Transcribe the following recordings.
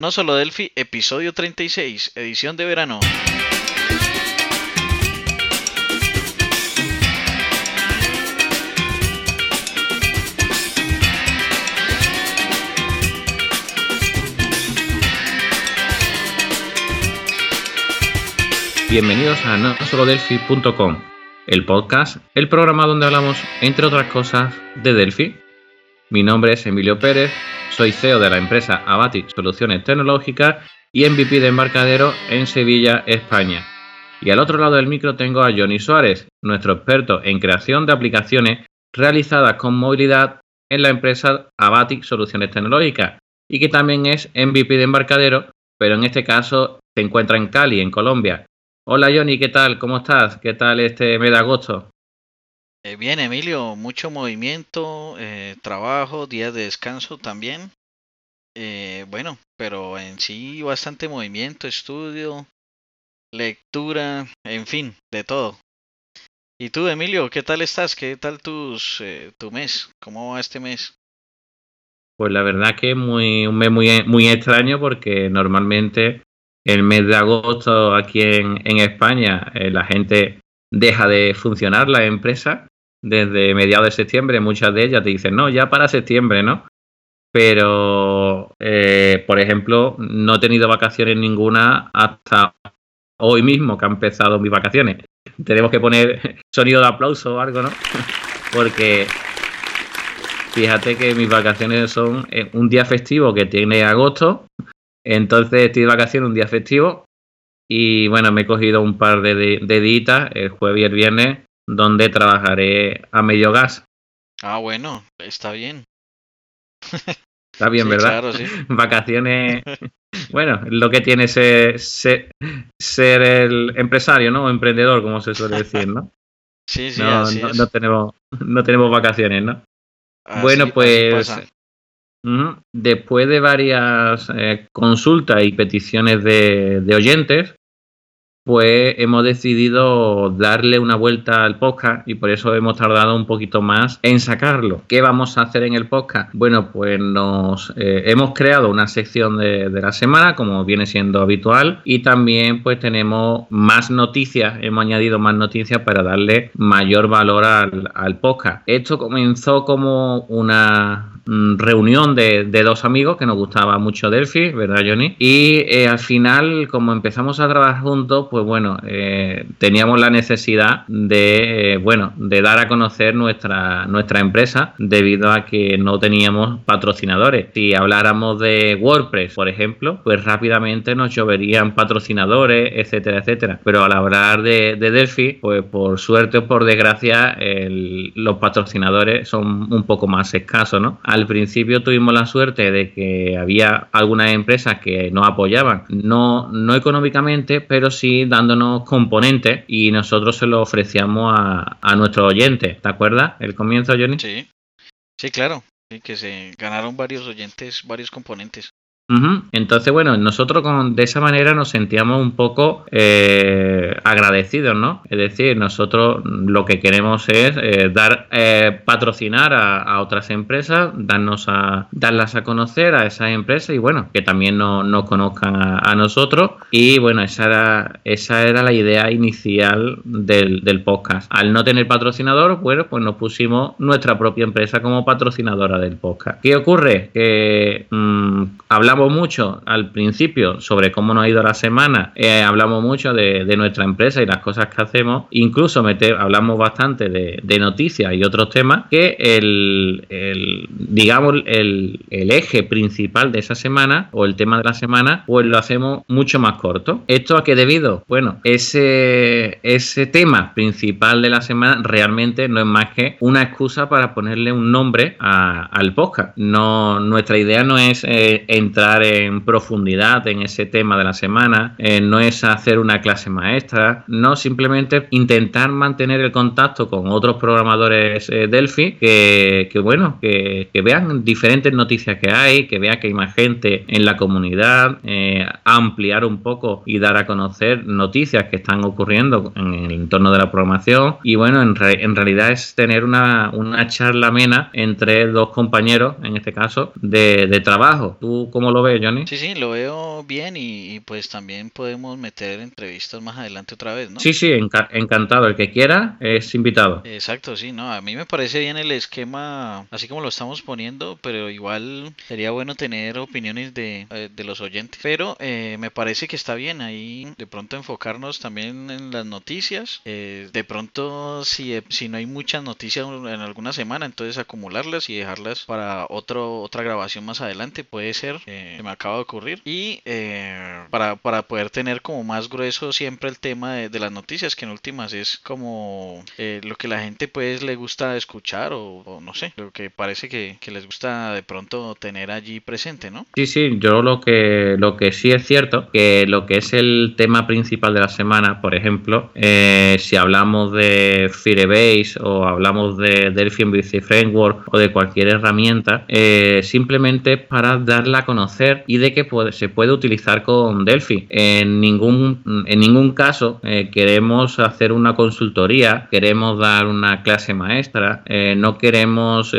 No solo Delphi, episodio 36, edición de verano. Bienvenidos a nosolodelphi.com, el podcast, el programa donde hablamos, entre otras cosas, de Delphi. Mi nombre es Emilio Pérez, soy CEO de la empresa Abatic Soluciones Tecnológicas y MVP de embarcadero en Sevilla, España. Y al otro lado del micro tengo a Johnny Suárez, nuestro experto en creación de aplicaciones realizadas con movilidad en la empresa Abatic Soluciones Tecnológicas y que también es MVP de embarcadero, pero en este caso se encuentra en Cali, en Colombia. Hola Johnny, ¿qué tal? ¿Cómo estás? ¿Qué tal este mes de agosto? Eh, bien, Emilio, mucho movimiento, eh, trabajo, días de descanso también. Eh, bueno, pero en sí bastante movimiento, estudio, lectura, en fin, de todo. ¿Y tú, Emilio, qué tal estás? ¿Qué tal tus, tu mes? ¿Cómo va este mes? Pues la verdad que es muy, un mes muy, muy extraño porque normalmente el mes de agosto aquí en, España eh, la gente deja de funcionar la empresa desde mediados de septiembre. Muchas de ellas te dicen, no, ya para septiembre, ¿no? Pero, eh, por ejemplo, no he tenido vacaciones ninguna hasta hoy mismo que han empezado mis vacaciones. Tenemos que poner sonido de aplauso o algo, ¿no? Porque fíjate que mis vacaciones son eh, un día festivo que tiene agosto, entonces estoy de vacaciones un día festivo y bueno, me he cogido un par de, de, días, el jueves y el viernes, donde trabajaré a medio gas. Ah, bueno, está bien. Está bien, ¿verdad? Claro, sí. Vacaciones. Bueno, lo que tiene ser, ser, el empresario, ¿no? O emprendedor, como se suele decir, ¿no? Sí, sí, no, así no, es. no, tenemos, no tenemos vacaciones, ¿no? Así- bueno, pues. Después de varias eh, consultas y peticiones de, de oyentes, pues hemos decidido darle una vuelta al podcast y por eso hemos tardado un poquito más en sacarlo. ¿Qué vamos a hacer en el podcast? Bueno, pues nos eh, hemos creado una sección de, de la semana, como viene siendo habitual, y también pues tenemos más noticias, hemos añadido más noticias para darle mayor valor al, al podcast. Esto comenzó como una reunión de, dos amigos que nos gustaba mucho Delphi, ¿verdad, Johnny? Y eh, al final, como empezamos a trabajar juntos, pues bueno, eh, teníamos la necesidad de, eh, bueno, de dar a conocer nuestra, nuestra empresa debido a que no teníamos patrocinadores. Si habláramos de WordPress, por ejemplo, pues rápidamente nos lloverían patrocinadores, etcétera, etcétera. Pero al hablar de, de Delphi, pues por suerte o por desgracia, los patrocinadores son un poco más escasos, ¿no? Al principio tuvimos la suerte de que había algunas empresas que nos apoyaban, no, no económicamente, pero sí dándonos componentes y nosotros se lo ofrecíamos a, a nuestros oyentes. ¿Te acuerdas? El comienzo, Johnny. Sí, sí, claro. Que se ganaron varios oyentes, varios componentes. Entonces, bueno, nosotros con, de esa manera nos sentíamos un poco eh, agradecidos, ¿no? Es decir, nosotros lo que queremos es eh, dar, eh, patrocinar a, otras empresas, darnos a, darlas a conocer a esas empresas y bueno, que también no- nos conozcan a, nosotros. Y bueno, esa era, esa era la idea inicial del, podcast. Al no tener patrocinador, bueno, pues nos pusimos nuestra propia empresa como patrocinadora del podcast. ¿Qué ocurre? Que mm, hablamos mucho al principio sobre cómo nos ha ido la semana, eh, hablamos mucho de, nuestra empresa y las cosas que hacemos, incluso hablamos bastante de, noticias y otros temas, que el, digamos, el, eje principal de esa semana o el tema de la semana, pues lo hacemos mucho más corto. ¿Esto a qué debido? Bueno, ese, ese tema principal de la semana realmente no es más que una excusa para ponerle un nombre al podcast. No, nuestra idea no es eh, entrar en profundidad en ese tema de la semana, eh, no es hacer una clase maestra, no simplemente intentar mantener el contacto con otros programadores eh, Delphi que, bueno, que, vean diferentes noticias que hay, que vean que hay más gente en la comunidad, eh, ampliar un poco y dar a conocer noticias que están ocurriendo en el entorno de la programación y bueno, en, re- en realidad es tener una, una charla amena entre dos compañeros, en este caso, de, de trabajo. ¿Tú cómo lo ves, Johnny? Sí, sí, lo veo bien y, pues también podemos meter entrevistas más adelante otra vez, ¿no? Sí, sí, encantado. El que quiera es invitado. Exacto, sí, no, a mí me parece bien el esquema así como lo estamos poniendo, pero igual sería bueno tener opiniones de, eh, de los oyentes. Pero eh, me parece que está bien ahí de pronto enfocarnos también en las noticias. Eh, de pronto, si, si no hay muchas noticias en alguna semana, entonces acumularlas y dejarlas para otro, otra grabación más adelante, puede ser, que me acaba de ocurrir. Y para, para poder tener como más grueso siempre el tema de, las noticias, que en últimas es como lo que la gente pues le gusta escuchar o, o no sé, lo que parece que, les gusta de pronto tener allí presente, ¿no? Sí, sí, yo lo que, lo que sí es cierto, que lo que es el tema principal de la semana, por ejemplo, eh, si hablamos de Firebase o hablamos de Delphi MVC Framework o de cualquier herramienta, eh, simplemente para darla a conocer y de que se puede utilizar con Delphi. En ningún, en ningún caso eh, queremos hacer una consultoría, queremos dar una clase maestra, no queremos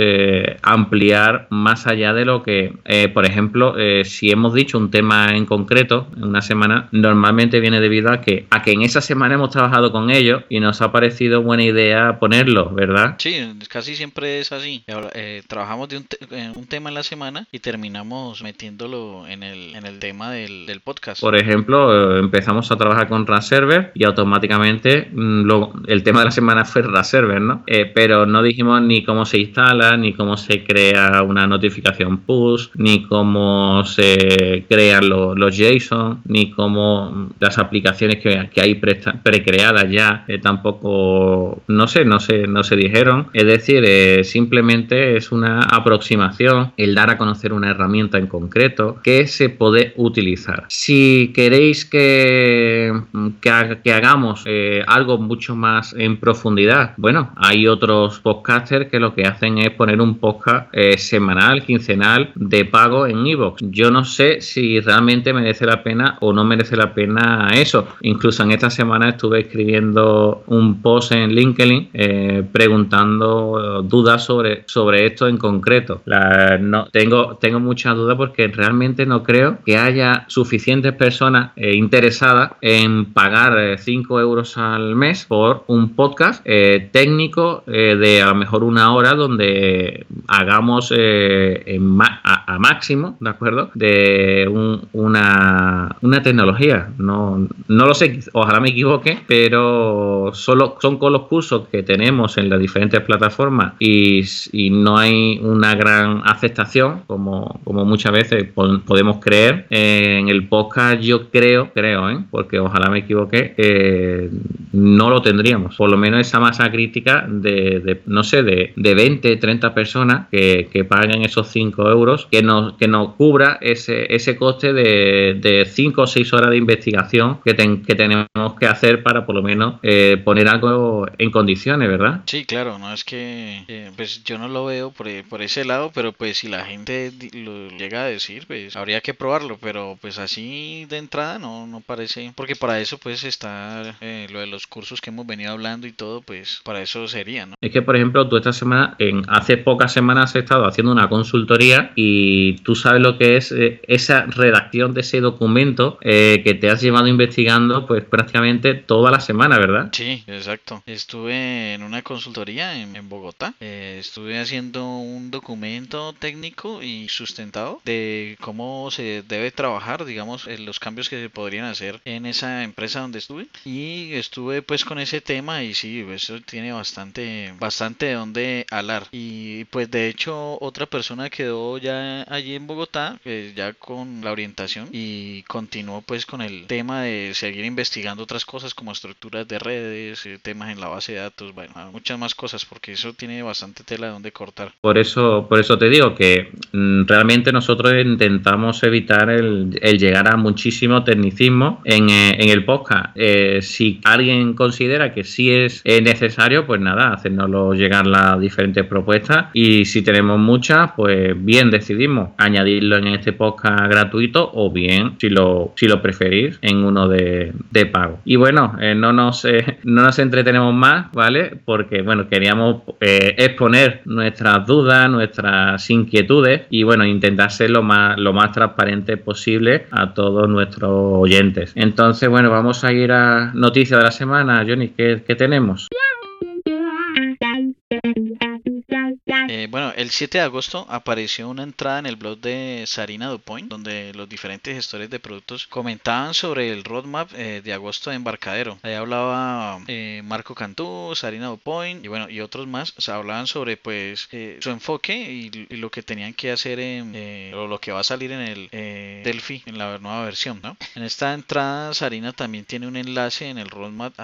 ampliar más allá de lo que, eh, por ejemplo, eh, si hemos dicho un tema en concreto en una semana, normalmente viene debido a que, a que en esa semana hemos trabajado con ellos y nos ha parecido buena idea ponerlo, ¿verdad? Sí, casi siempre es así. Eh, trabajamos de un, un, tema en la semana y terminamos en el, tema del, podcast. Por ejemplo, empezamos a trabajar con Raserver y automáticamente mm, el tema de la semana fue Raserver, ¿no? pero no dijimos ni cómo se instala, ni cómo se crea una notificación push, ni cómo se crean los, JSON, ni cómo las aplicaciones que, hay precreadas ya eh, tampoco, no sé, no sé, no se dijeron. Es decir, eh, simplemente es una aproximación, el dar a conocer una herramienta en concreto que se puede utilizar. Si queréis que, que, hagamos eh, algo mucho más en profundidad, bueno, hay otros podcasters que lo que hacen es poner un podcast eh, semanal, quincenal de pago en Evox. Yo no sé si realmente merece la pena o no merece la pena eso. Incluso en esta semana estuve escribiendo un post en LinkedIn eh, preguntando dudas sobre, sobre esto en concreto. no, tengo, tengo muchas dudas porque realmente no creo que haya suficientes personas eh, interesadas en pagar 5 euros al mes por un podcast técnico de a lo mejor una hora donde hagamos eh, a, máximo, ¿de acuerdo? De una, una tecnología. No, no lo sé, ojalá me equivoque, pero solo son con los cursos que tenemos en las diferentes plataformas y, no hay una gran aceptación, como, como muchas veces podemos creer. en el podcast yo creo, creo, ¿eh? porque ojalá me equivoque, eh, no lo tendríamos. Por lo menos esa masa crítica de, no sé, de, de 20, 30 personas que, que paguen esos 5 euros, que nos, que nos cubra ese, ese coste de, de 5 o 6 horas de investigación que, que tenemos que hacer para por lo menos eh, poner algo en condiciones, ¿verdad? Sí, claro, no es que eh, pues yo no lo veo por, por, ese lado, pero pues si la gente lo llega a decir, pues habría que probarlo, pero pues así de entrada no, no parece, porque para eso pues está eh, lo de los cursos que hemos venido hablando y todo, pues para eso sería, ¿no? Es que por ejemplo tú esta semana, en hace pocas semanas has estado haciendo una consultoría y tú sabes lo que es eh, esa redacción de ese documento eh, que te has llevado investigando pues prácticamente toda la semana, ¿verdad? Sí, exacto. Estuve en una consultoría en, Bogotá. Eh, estuve haciendo un documento técnico y sustentado de cómo se debe trabajar, digamos, en los cambios que se podrían hacer en esa empresa donde estuve. Y estuve pues con ese tema y sí, eso tiene bastante, bastante de donde hablar. Y pues de hecho otra persona quedó ya allí en Bogotá, ya con la orientación y continuó pues con el tema de seguir investigando otras cosas como estructuras de redes, eh, temas en la base de datos, bueno, muchas más cosas porque eso tiene bastante tela de donde cortar. Por eso, por eso te digo que mm, realmente nosotros intentamos evitar el, llegar a muchísimo tecnicismo en, eh, el podcast. Eh, si alguien considera que sí es necesario, pues nada, hacernoslo llegar las diferentes propuestas y si tenemos muchas, pues bien decidimos añadirlo en este podcast gratuito o bien, si lo, si lo preferís, en uno de, pago. Y bueno, eh, no, nos, eh, no nos entretenemos más, ¿vale? Porque, bueno, queríamos eh, exponer nuestras dudas, nuestras inquietudes y, bueno, intentar ser lo más lo más transparente posible a todos nuestros oyentes. Entonces, bueno, vamos a ir a noticias de la semana. Johnny, ¿qué, qué tenemos? Eh, bueno, el 7 de agosto apareció una entrada en el blog de Sarina Dupoint, donde los diferentes gestores de productos comentaban sobre el roadmap eh, de agosto de embarcadero. Ahí hablaba eh, Marco Cantú, Sarina Dupoint y bueno, y otros más. O hablaban sobre pues su enfoque y, lo que tenían que hacer en, o lo que va a salir en el Delphi, en la nueva versión, ¿no? En esta entrada Sarina también tiene un enlace en el roadmap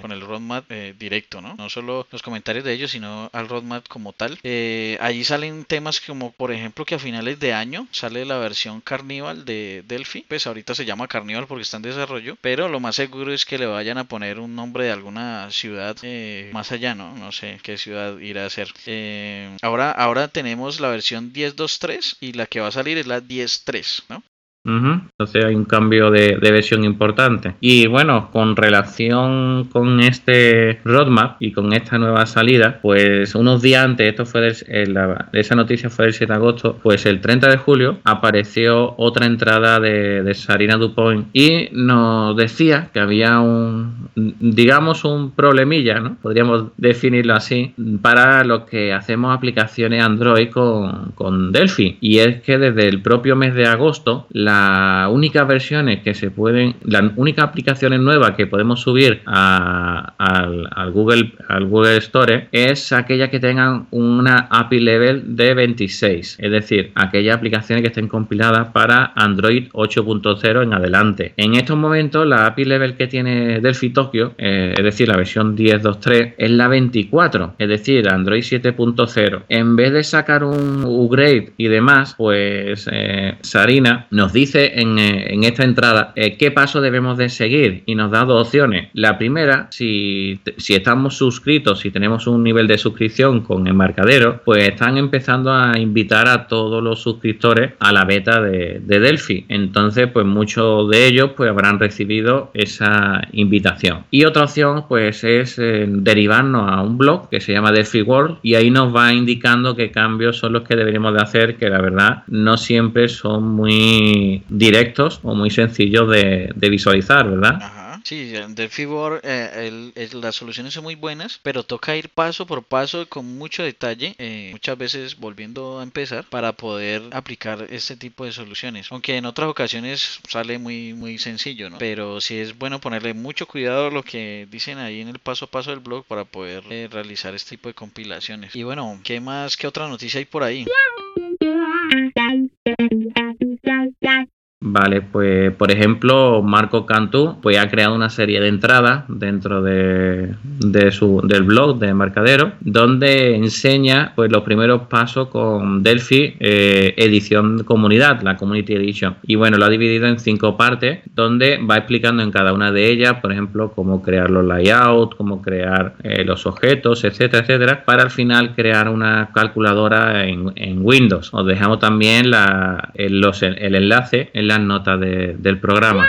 con el roadmap directo, ¿no? No solo los comentarios de ellos, sino al roadmap como tal. Eh, allí salen temas como, por ejemplo, que a finales de año sale la versión Carnival de Delphi. Pues ahorita se llama Carnival porque está en desarrollo. Pero lo más seguro es que le vayan a poner un nombre de alguna ciudad eh, más allá, ¿no? No sé qué ciudad irá a ser. Eh, ahora, ahora tenemos la versión 10.2.3 y la que va a salir es la 10.3, ¿no? Entonces hay un cambio de, versión importante. Y bueno, con relación con este roadmap y con esta nueva salida, pues unos días antes, esto fue esa noticia fue el 7 de agosto, pues el 30 de julio apareció otra entrada de, de Sarina Dupont y nos decía que había un, digamos, un problemilla, ¿no? Podríamos definirlo así, para los que hacemos aplicaciones Android con, con Delphi. Y es que desde el propio mes de agosto, la las únicas versiones que se pueden, las únicas aplicaciones nuevas que podemos subir al, Google, al Google Store es aquellas que tengan una API level de 26, es decir, aquellas aplicaciones que estén compiladas para Android 8.0 en adelante. En estos momentos la API level que tiene Delphi Tokyo, eh, es decir, la versión 10.2.3 es la 24, es decir, Android 7.0. En vez de sacar un upgrade y demás, pues eh, Sarina nos dice dice eh, en, esta entrada eh, qué paso debemos de seguir y nos da dos opciones. La primera, si, estamos suscritos, si tenemos un nivel de suscripción con Embarcadero, pues están empezando a invitar a todos los suscriptores a la beta de, Delphi. Entonces, pues muchos de ellos pues habrán recibido esa invitación. Y otra opción, pues es eh, derivarnos a un blog que se llama Delphi World y ahí nos va indicando qué cambios son los que deberíamos de hacer, que la verdad no siempre son muy directos o muy sencillos de, visualizar, ¿verdad? Ajá. Sí, del Fibor eh, las soluciones son muy buenas, pero toca ir paso por paso con mucho detalle, eh, muchas veces volviendo a empezar para poder aplicar este tipo de soluciones. Aunque en otras ocasiones sale muy muy sencillo, ¿no? Pero sí es bueno ponerle mucho cuidado a lo que dicen ahí en el paso a paso del blog para poder eh, realizar este tipo de compilaciones. Y bueno, ¿qué más? ¿Qué otra noticia hay por ahí? Trai! Vale, pues por ejemplo, Marco Cantú pues ha creado una serie de entradas dentro de, su, del blog de Embarcadero, donde enseña pues los primeros pasos con Delphi eh, edición comunidad, la Community Edition. Y bueno, lo ha dividido en cinco partes, donde va explicando en cada una de ellas, por ejemplo, cómo crear los layouts, cómo crear eh, los objetos, etcétera, etcétera, para al final crear una calculadora en, Windows. Os dejamos también la, el, el enlace en las notas del programa.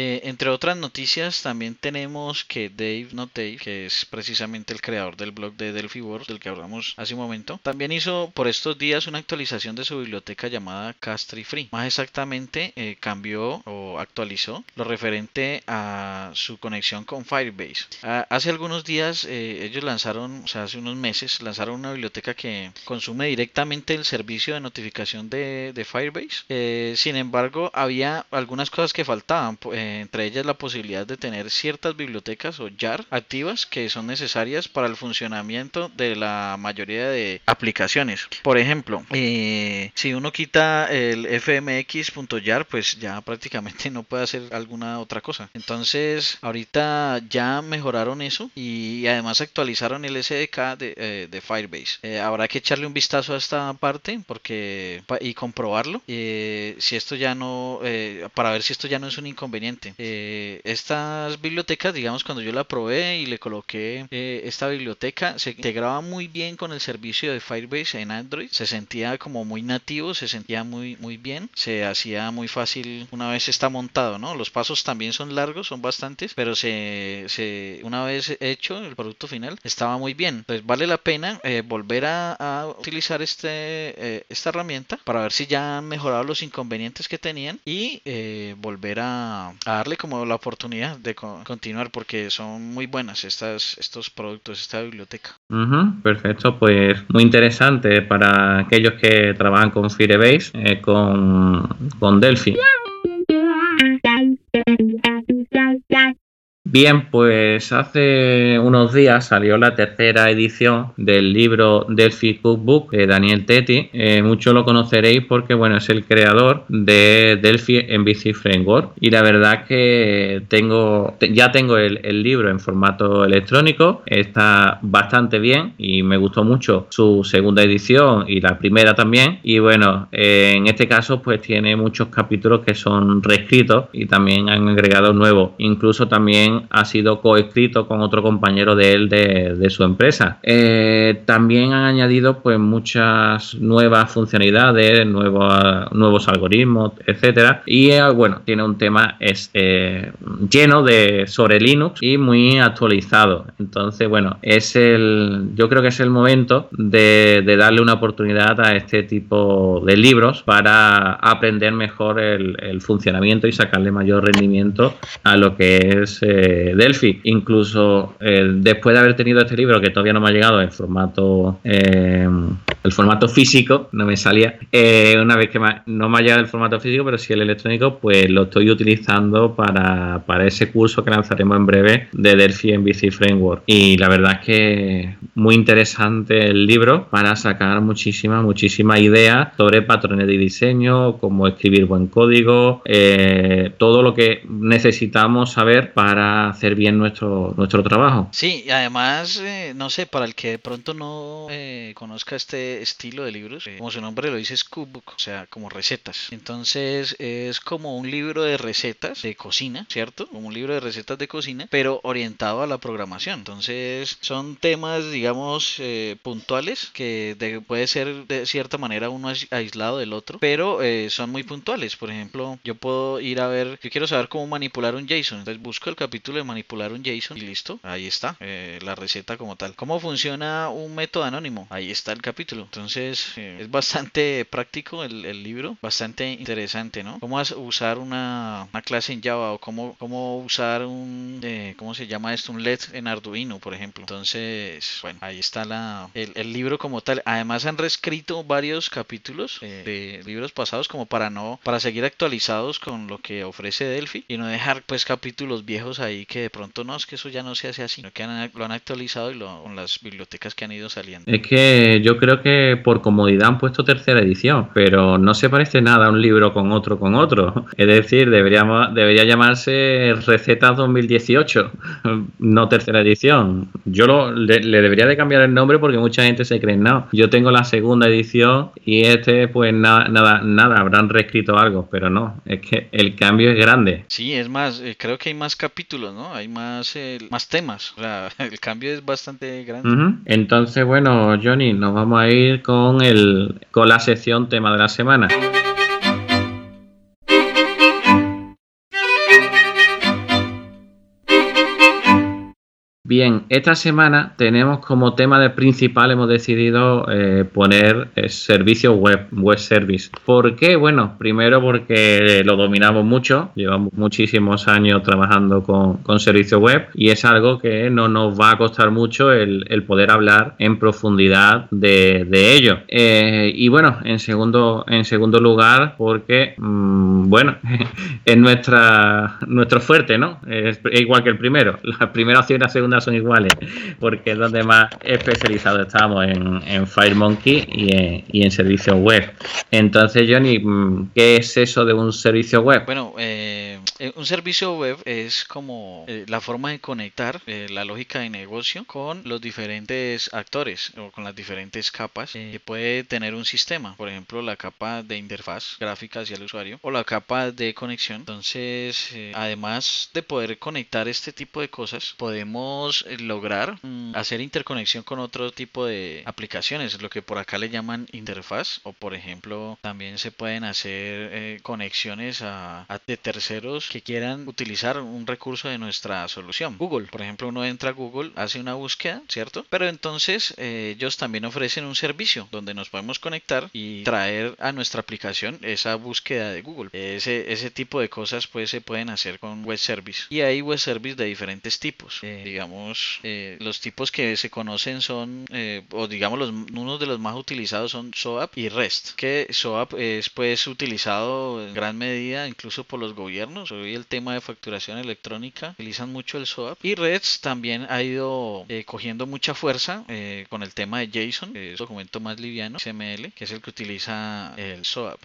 Eh, entre otras noticias, también tenemos que Dave Not Dave, que es precisamente el creador del blog de Delphi Wars, del que hablamos hace un momento, también hizo por estos días una actualización de su biblioteca llamada Castry Free. Más exactamente, eh, cambió o actualizó lo referente a su conexión con Firebase. Hace algunos días, eh, ellos lanzaron, o sea, hace unos meses, lanzaron una biblioteca que consume directamente el servicio de notificación de Firebase. sin embargo, había algunas cosas que faltaban eh, entre ellas la posibilidad de tener ciertas bibliotecas o JAR activas que son necesarias para el funcionamiento de la mayoría de aplicaciones. Por ejemplo, eh, si uno quita el fmx.jar, pues ya prácticamente no puede hacer alguna otra cosa. Entonces, ahorita ya mejoraron eso y además actualizaron el SDK de, eh, Firebase. habrá que echarle un vistazo a esta parte porque y comprobarlo. si esto ya no, para ver si esto ya no es un inconveniente Eh, estas bibliotecas, digamos, cuando yo la probé y le coloqué eh, esta biblioteca, se integraba muy bien con el servicio de Firebase en Android. Se sentía como muy nativo, se sentía muy, muy bien. Se hacía muy fácil una vez está montado, ¿no? Los pasos también son largos, son bastantes, pero se, se una vez hecho el producto final estaba muy bien. Entonces vale la pena eh, volver a, utilizar este, esta herramienta para ver si ya han mejorado los inconvenientes que tenían y volver a, darle como la oportunidad de continuar porque son muy buenas estas, estos productos, esta biblioteca. perfecto, pues muy interesante para aquellos que trabajan con Firebase, eh, con, con Delphi. Bien, pues hace unos días salió la tercera edición del libro Delphi Cookbook de Daniel Tetti. Eh, muchos lo conoceréis porque bueno, es el creador de Delphi MVC Framework. Y la verdad que tengo, ya tengo el, libro en formato electrónico. Está bastante bien y me gustó mucho su segunda edición y la primera también. Y bueno, eh, en este caso pues tiene muchos capítulos que son reescritos y también han agregado nuevos. Incluso también ha sido coescrito con otro compañero de él de, su empresa. Eh, también han añadido pues muchas nuevas funcionalidades, nuevos, nuevos algoritmos, etcétera. Y eh, bueno, tiene un tema es, eh, lleno de sobre Linux y muy actualizado. Entonces, bueno, es el yo creo que es el momento de, darle una oportunidad a este tipo de libros para aprender mejor el, funcionamiento y sacarle mayor rendimiento a lo que es Delphi. Incluso eh, después de haber tenido este libro, que todavía no me ha llegado en formato, eh, el formato físico, no me salía, eh, una vez que no me ha llegado el formato físico, pero sí el electrónico, pues lo estoy utilizando para, ese curso que lanzaremos en breve de Delphi en BC Framework. Y la verdad es que muy interesante el libro para sacar muchísimas, muchísimas ideas sobre patrones de diseño, cómo escribir buen código, todo lo que necesitamos saber para hacer bien nuestro, nuestro trabajo. Sí, y además, eh, no sé, para el que de pronto no eh, conozca este estilo de libros, eh, como su nombre lo dice, es cookbook, o sea, como recetas. Entonces, es como un libro de recetas de cocina, ¿cierto? Como un libro de recetas de cocina, pero orientado a la programación. Entonces, son temas, digamos, puntuales que puede ser de cierta manera uno aislado del otro, pero son muy puntuales. Por ejemplo, yo puedo ir a ver, yo quiero saber cómo manipular un JSON, entonces busco el capítulo de manipular un JSON y listo, ahí está eh, la receta como tal. ¿Cómo funciona un método anónimo? Ahí está el capítulo. Entonces eh, es bastante práctico el, libro, bastante interesante, ¿no? Cómo usar una, clase en Java o cómo, cómo usar un, eh, ¿cómo se llama esto? Un LED en Arduino, por ejemplo. Entonces, bueno, ahí está la, el, libro como tal. Además han reescrito varios capítulos de libros pasados como para no, para seguir actualizados con lo que ofrece Delphi y no dejar pues capítulos viejos ahí que de pronto no, es que eso ya no se hace así, sino que lo han actualizado y lo, con las bibliotecas que han ido saliendo. Es que yo creo que por comodidad han puesto tercera edición, pero no se parece nada un libro con otro con otro. Es decir, deberíamos, debería llamarse Recetas 2018, no tercera edición. Yo lo, le, debería de cambiar el nombre porque mucha gente se cree, no, yo tengo la segunda edición y este pues nada, nada, nada, habrán reescrito algo, pero no, es que el cambio es grande. Sí, es más, eh, creo que hay más capítulos ¿no? Hay más, más temas. El cambio es bastante grande. Entonces, bueno, Johnny, nos vamos a ir con, el, con la sección tema de la semana. Bien, esta semana tenemos como tema de principal, hemos decidido eh, poner eh, servicio web, web service. ¿Por qué? Bueno, primero porque lo dominamos mucho, llevamos muchísimos años trabajando con, con servicio web y es algo que no nos va a costar mucho el, poder hablar en profundidad de, ello. Eh, y bueno, en segundo, en segundo lugar, porque, mm, bueno, es nuestra, nuestro fuerte, ¿no? Es, igual que el primero. La primera opción y la segunda son iguales, porque es donde más especializados estamos en, en FireMonkey y en, y en servicios web. Entonces, Johnny, ¿qué es eso de un servicio web? Bueno, eh, Eh, un servicio web es como eh, la forma de conectar eh, la lógica de negocio con los diferentes actores o con las diferentes capas que puede tener un sistema. Por ejemplo, la capa de interfaz gráfica hacia el usuario o la capa de conexión. Entonces, además de poder conectar este tipo de cosas, podemos lograr mm, hacer interconexión con otro tipo de aplicaciones, lo que por acá le llaman interfaz o por ejemplo también se pueden hacer conexiones a, a de terceros que quieran utilizar un recurso de nuestra solución. Google, por ejemplo, uno entra a Google, hace una búsqueda, ¿cierto? Pero entonces eh, ellos también ofrecen un servicio donde nos podemos conectar y traer a nuestra aplicación esa búsqueda de Google. Ese, ese tipo de cosas pues se pueden hacer con web service. Y hay web service de diferentes tipos. Eh, digamos, eh, los tipos que se conocen son, o digamos, los, uno de los más utilizados son SOAP y REST. Que SOAP es pues utilizado en gran medida incluso por los gobiernos. Hoy el tema de facturación electrónica utilizan mucho el SOAP. Y REST también ha ido eh, cogiendo mucha fuerza eh, con el tema de JSON, que es un documento más liviano, XML, que es el que utiliza el SOAP.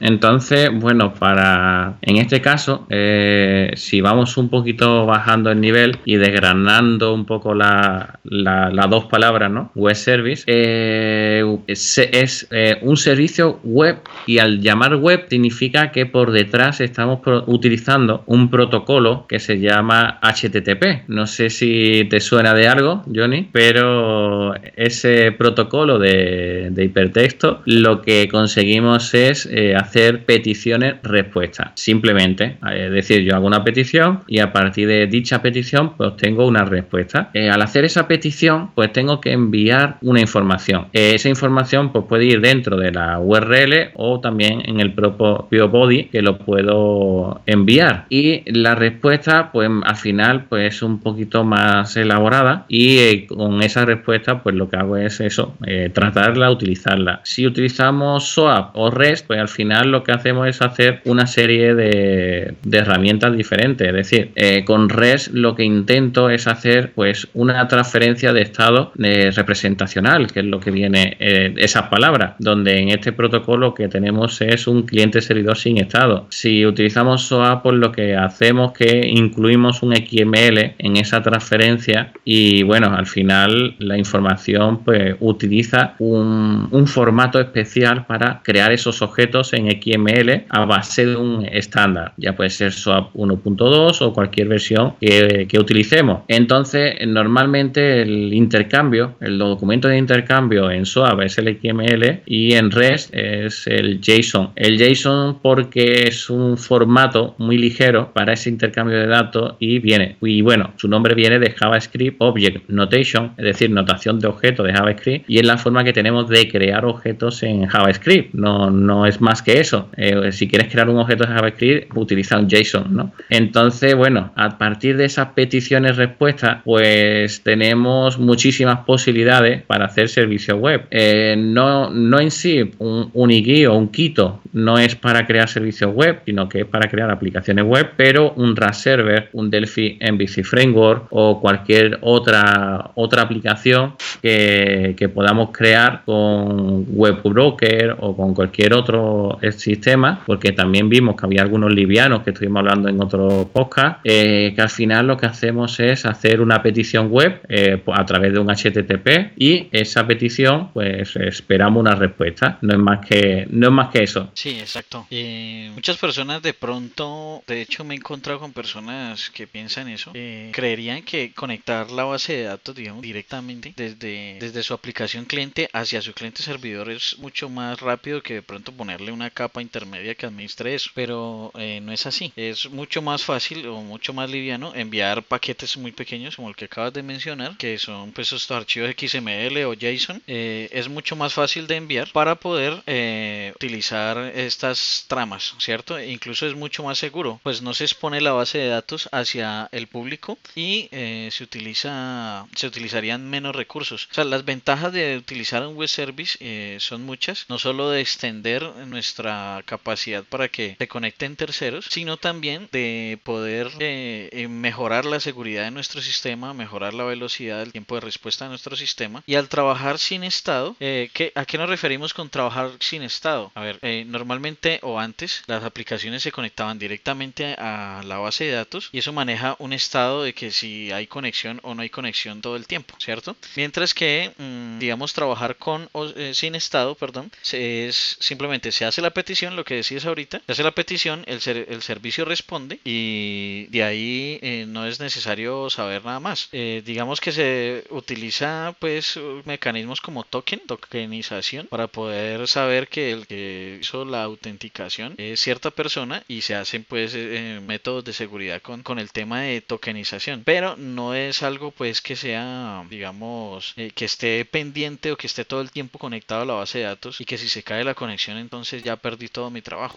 Entonces, bueno, para en este caso, eh, si vamos un poquito bajando el nivel y desgranando un poco las la, dos palabras, ¿no? Web service es, es un servicio web y al llamar web significa que por detrás estamos utilizando un protocolo que se llama HTTP. No sé si te suena de algo, Johnny, pero ese protocolo de, hipertexto lo que conseguimos es eh, hacer peticiones respuestas. Simplemente, es decir, yo hago una petición y a partir de dicha petición pues tengo una respuesta. Eh, al hacer esa petición pues tengo que enviar una información. Eh, esa información pues puede ir dentro de la URL o también en el propio body que lo puedo enviar y la respuesta pues al final pues es un poquito más elaborada y eh, con esa respuesta pues lo que hago es eso eh, tratarla utilizarla si utilizamos SOAP o REST al final lo que hacemos es hacer una serie de, herramientas diferentes. Es decir eh, con REST lo que intento es hacer pues una transferencia de estado representacional que es lo que viene esas palabras donde en este protocolo que tenemos es un cliente servidor sin estado. Si utilizamos SOAP pues lo que hacemos que incluimos un XML en esa transferencia y bueno, al final la información pues utiliza un, formato especial para crear esos objetos en XML a base de un estándar, ya puede ser SOAP 1.2 o cualquier versión que, utilicemos. Entonces, normalmente el intercambio, el documento de intercambio en SOAP es el XML y en REST es el JSON. El JSON porque es un formato muy ligero para ese intercambio de datos y viene, y bueno, su nombre viene de JavaScript Object Notation, es decir, notación de objetos de JavaScript, y es la forma que tenemos de crear objetos en JavaScript, no, no es más que eso. Eh, si quieres crear un objeto de JavaScript, utiliza un JSON, ¿no? Entonces, bueno, a partir de esas peticiones respuestas, pues tenemos muchísimas posibilidades para hacer servicios web. Eh, no, no en sí un, un o un Quito no es para crear servicios web, sino que es para crear aplicaciones web, pero un RAS server, un Delphi MVC Framework o cualquier otra, otra aplicación que, podamos crear con WebBroker o con cualquier otro sistema, porque también vimos que había algunos livianos que estuvimos hablando en otro podcast, eh, que al final lo que hacemos es hacer una petición web eh, a través de un HTTP y esa petición pues esperamos una respuesta. No es más que, no es más que eso. Sí, exacto. muchas personas de pronto, de hecho me he encontrado con personas que piensan eso, creerían que conectar la base de datos, digamos, directamente desde, desde su aplicación cliente hacia su cliente servidor es mucho más rápido que de pronto ponerle una capa intermedia que administre eso. Pero eh, no es así. Es mucho más fácil o mucho más liviano enviar paquetes muy pequeños como el que acabas de mencionar, que son pues estos archivos XML o JSON. Eh, es mucho más fácil de enviar para poder eh, utilizar estas tramas, ¿cierto? E incluso es mucho más seguro, pues no se expone la base de datos hacia el público y se utiliza se utilizarían menos recursos. O sea, las ventajas de utilizar un web service son muchas, no solo de extender nuestra capacidad para que se conecten terceros, sino también de poder eh, eh, mejorar la seguridad de nuestro sistema, mejorar la velocidad del tiempo de respuesta de nuestro sistema y al trabajar sin estado, ¿qué, ¿a qué nos referimos con trabajar sin estado? A ver, normalmente o antes las aplicaciones se conectaban directamente a la base de datos y eso maneja un estado de que si hay conexión o no hay conexión todo el tiempo, ¿cierto? Mientras que, mm, digamos, trabajar con o, eh, sin estado, perdón, es simplemente se hace la petición, lo que decías ahorita, se hace la petición, el, el servicio responde y de ahí eh, no es necesario saber nada más. Eh, digamos que se utiliza pues mecanismos como token, tokenización, para poder saber que el que hizo la autenticación es cierta persona y se hacen pues métodos de seguridad con, con el tema de tokenización. Pero no es algo pues que sea, digamos, que esté pendiente o que esté todo el tiempo conectado a la base de datos y que si se cae la conexión entonces ya perdí todo mi trabajo.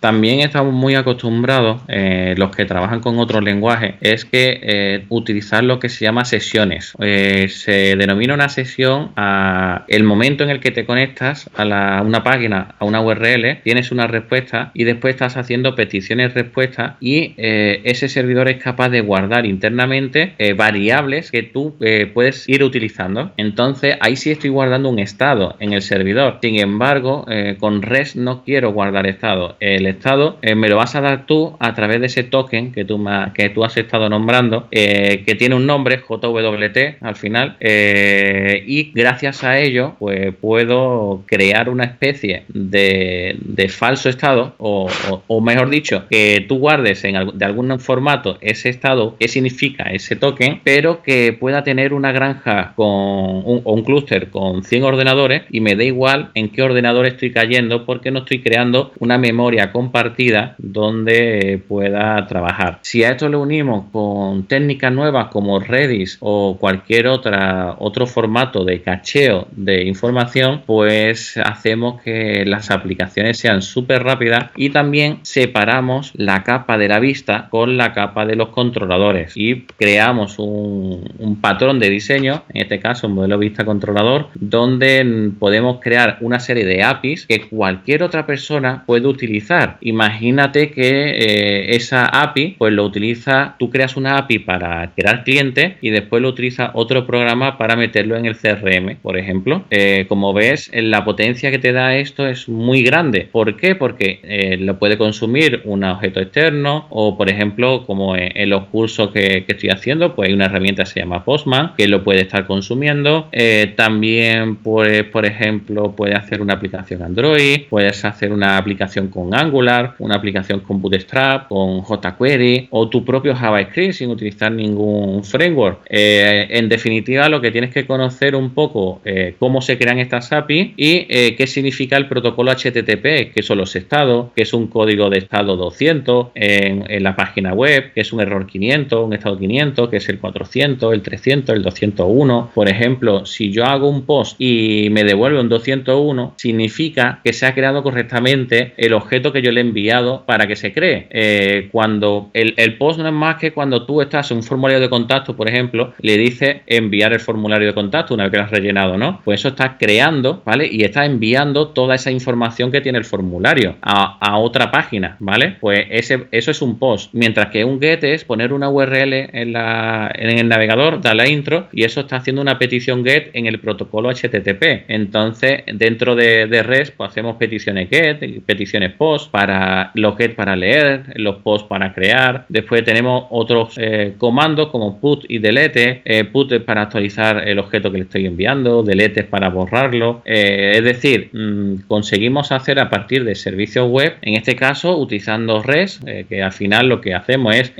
También estamos muy acostumbrados, eh, los que trabajan con otros lenguajes, es que eh, utilizar lo que se llama sesiones. Eh, se denomina una sesión a el momento en el que te conectas a la, una página, a una URL, tienes una respuesta y después estás haciendo peticiones respuestas y ese servidor es capaz de guardar internamente variables que tú puedes ir utilizando. Entonces ahí sí estoy guardando un estado en el servidor. Sin embargo, con REST no quiero guardar estado. El estado eh, me lo vas a dar tú a través de ese token que tú, que tú has estado nombrando, eh, que tiene un nombre, JWT al final, eh, y gracias a ello, pues puedo crear una especie de, falso estado, o, mejor dicho, que tú guardes en, de algún formato ese estado, qué significa ese token, pero que pueda tener una granja con un, o un clúster con 100 ordenadores y me da igual en qué ordenador estoy cayendo porque no estoy creando una memoria compartida donde pueda trabajar. Si a esto le unimos con técnicas nuevas como Redis o cualquier otra otro formato de cacheo de información, pues hacemos que las aplicaciones sean súper rápidas y también separamos la capa de la vista con la capa de los controladores y creamos un, patrón de diseño, en este caso modelo vista controlador, donde podemos crear una serie de APIs que cualquier otra persona puede utilizar. Imagínate que eh, esa API, pues lo utiliza, tú creas una API para crear clientes y después lo utiliza otro programa para meterlo en el CRM, por ejemplo. Eh, como ves, la potencia que te da esto es muy grande. ¿Por qué? Porque eh, lo puede consumir un objeto externo o, por ejemplo, como en, los cursos que, estoy haciendo, pues hay una herramienta que se llama Postman que lo puede estar consumiendo. también, pues, por ejemplo, puede hacer una aplicación Android, puedes hacer una aplicación con Angular, una aplicación con Bootstrap, con jQuery o tu propio JavaScript sin utilizar ningún framework. Eh, en definitiva, lo que tienes que conocer un poco eh, cómo se crean estas APIs y eh, qué significa el protocolo HTTP, que son los estados, que es un código de estado 200 en, en la página web, que es un error 500, un estado 500, que es el 400, el 300, el 201. Por ejemplo, si yo hago un post y me devuelve un 201, significa que se ha creado correctamente el objeto que yo le he enviado para que se cree. Eh, cuando el, post no es más que cuando tú estás en un formulario de contacto, por ejemplo, le dices enviar el formulario de contacto una vez que lo has rellenado, ¿no? Pues eso está creando, ¿vale? Y está enviando toda esa información que tiene el formulario a, otra página, ¿vale? Pues ese, eso es un post. Mientras que un get es poner una URL en, la, en el navegador, darle a intro y eso está haciendo una petición get en el protocolo HTTP. Entonces, dentro de, de REST, pues hacemos peticiones get, peticiones post, para los get para leer, los post para crear. Después tenemos otros eh, comandos como put y delete. Eh, put es para actualizar el objeto que le estoy enviando, delete es para borrarlo. Eh, es decir, mm, conseguimos hacer a partir de servicios web, en este caso utilizando REST, que al final lo que hacemos es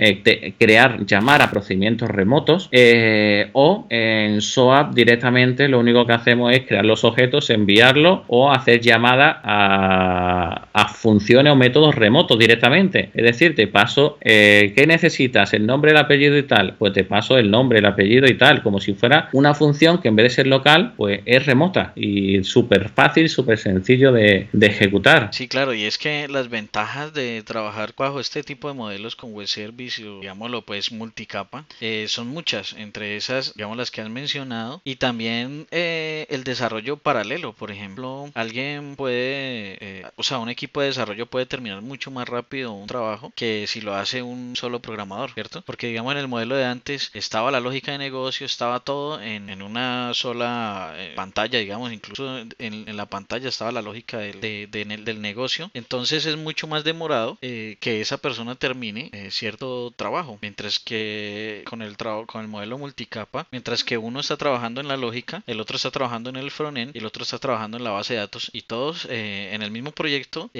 crear, llamar a procedimientos remotos o en SOAP directamente lo único que hacemos es crear los objetos, enviarlo o hacer llamada a, funciones o métodos remotos directamente. Es decir, te paso, eh, ¿qué necesitas? El nombre, el apellido y tal. Pues te paso el nombre, el apellido y tal, como si fuera una función que en vez de ser local, pues es remota y súper fácil, súper sencillo de, ejecutar. Sí, claro, y es que las ventajas de trabajar bajo este tipo de modelos con web service digámoslo pues multicapa eh, son muchas, entre esas, digamos las que han mencionado, y también eh, el desarrollo paralelo. Por ejemplo, alguien puede, o sea, un equipo de desarrollo puede terminar mucho más rápido un trabajo que si lo hace un solo programador, ¿cierto? Porque digamos en el modelo de antes estaba la lógica de negocio, estaba todo en, en una sola eh, pantalla, digamos, incluso en, en, la pantalla estaba la lógica de, de, del negocio, entonces es mucho más demorado eh, que esa persona termine eh, cierto trabajo, mientras que con el con el modelo multicapa, mientras que uno está trabajando en la lógica, el otro está trabajando en el frontend y el otro está trabajando en la base de datos y todos eh, en el mismo proyecto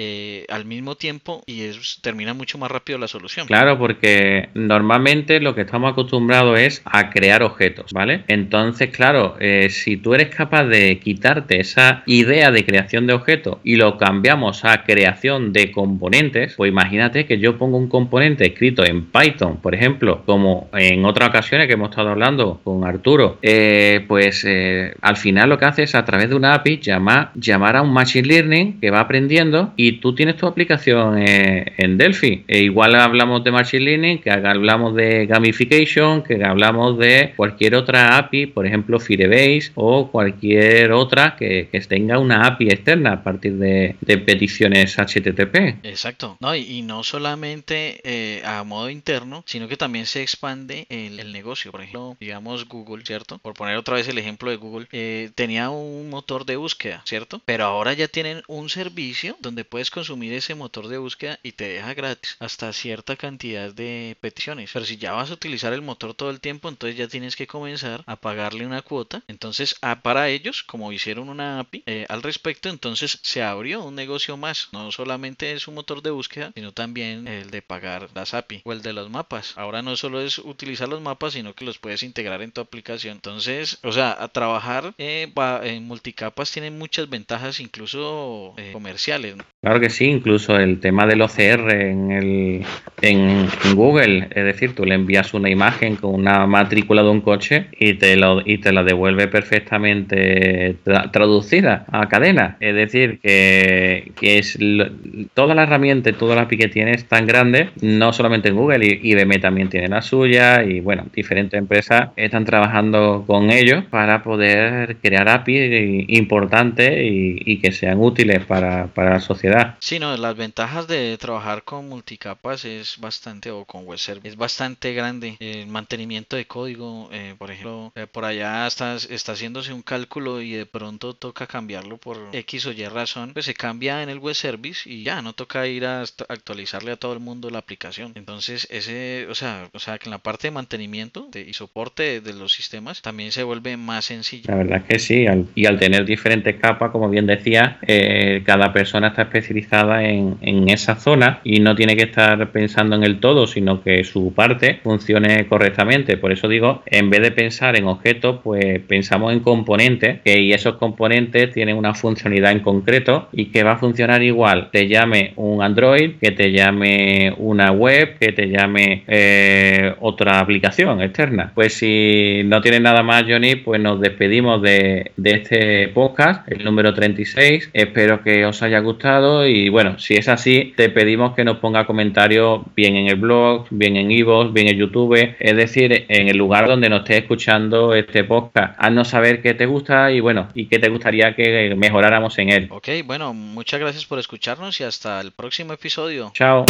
al mismo tiempo y es, termina mucho más rápido la solución. Claro, porque normalmente lo que estamos acostumbrados es a crear objetos, ¿vale? Entonces, claro, si tú eres capaz de quitarte esa idea de creación de objetos y lo cambiamos a creación de componentes, pues imagínate que yo pongo un componente escrito en Python, por ejemplo, como en otras ocasiones que hemos estado hablando con Arturo, eh, pues eh, al final lo que hace es a través de una API llamar, llamar a un Machine Learning que va aprendiendo y tú tienes tu aplicación eh, en Delphi. E igual hablamos de Machine Learning, que hablamos de gamification, que hablamos de cualquier otra API, por ejemplo Firebase o cualquier otra que, tenga una API externa a partir de, peticiones HTTP. Exacto. No, y, no solamente eh, a modo interno, sino que también se expande el, negocio. Por ejemplo, digamos Google, ¿cierto? Por poner otra vez el ejemplo de Google, eh, tenía un motor de búsqueda, ¿cierto? Pero ahora ya tienen un servicio donde puedes consumir ese motor de búsqueda y te deja gratis hasta cierta cantidad de peticiones. Pero si ya vas a utilizar el motor todo el tiempo, entonces ya tienes que comenzar a pagarle una cuota. Entonces, ah, para ellos, como hicieron una API eh, al respecto, entonces se abrió un negocio más. No solamente es un motor de búsqueda, sino también el de pagar las API o el de los mapas. Ahora no solo es utilizar los mapas, sino que los puedes integrar en tu aplicación. Entonces, o sea, a trabajar eh, en multicapas tiene muchas ventajas, incluso eh, comerciales. Claro que sí, incluso el tema del OCR en, el, en, Google, es decir, tú le envías una imagen con una matrícula de un coche y te, lo, y te la devuelve perfectamente traducida a cadena. Es decir, que, es toda la herramienta, toda la que tiene es tan grande, no solamente en Google, y IBM también tiene la suya, y bueno, diferentes empresas están trabajando con ellos para poder crear API importantes y, que sean útiles para, para la sociedad Sí, no, las ventajas de trabajar con multicapas es bastante, o con web service, es bastante grande. El mantenimiento de código, eh, por ejemplo, eh, por allá está, está haciéndose un cálculo y de pronto toca cambiarlo por X o Y razón, pues se cambia en el web service y ya, no toca ir a actualizarle a todo el mundo la aplicación. Entonces, ese, o sea, o sea que en la parte de mantenimiento y soporte de los sistemas también se vuelve más sencillo. La verdad es que sí, y al tener diferentes capas, como bien decía, eh, cada persona está especializada especializada en, esa zona y no tiene que estar pensando en el todo, sino que su parte funcione correctamente. Por eso digo, en vez de pensar en objetos, pues pensamos en componentes que, y esos componentes tienen una funcionalidad en concreto y que va a funcionar igual. Te llame un Android, que te llame una web, que te llame eh, otra aplicación externa. Pues si no tienes nada más, Johnny, pues nos despedimos de, de este podcast, el número 36. Espero que os haya gustado y bueno, si es así, te pedimos que nos ponga comentarios bien en el blog, bien en Ivo, bien en YouTube, es decir, en el lugar donde nos estés escuchando este podcast. Haznos saber qué te gusta y bueno, y qué te gustaría que mejoráramos en él. Ok, bueno, muchas gracias por escucharnos y hasta el próximo episodio. Chao.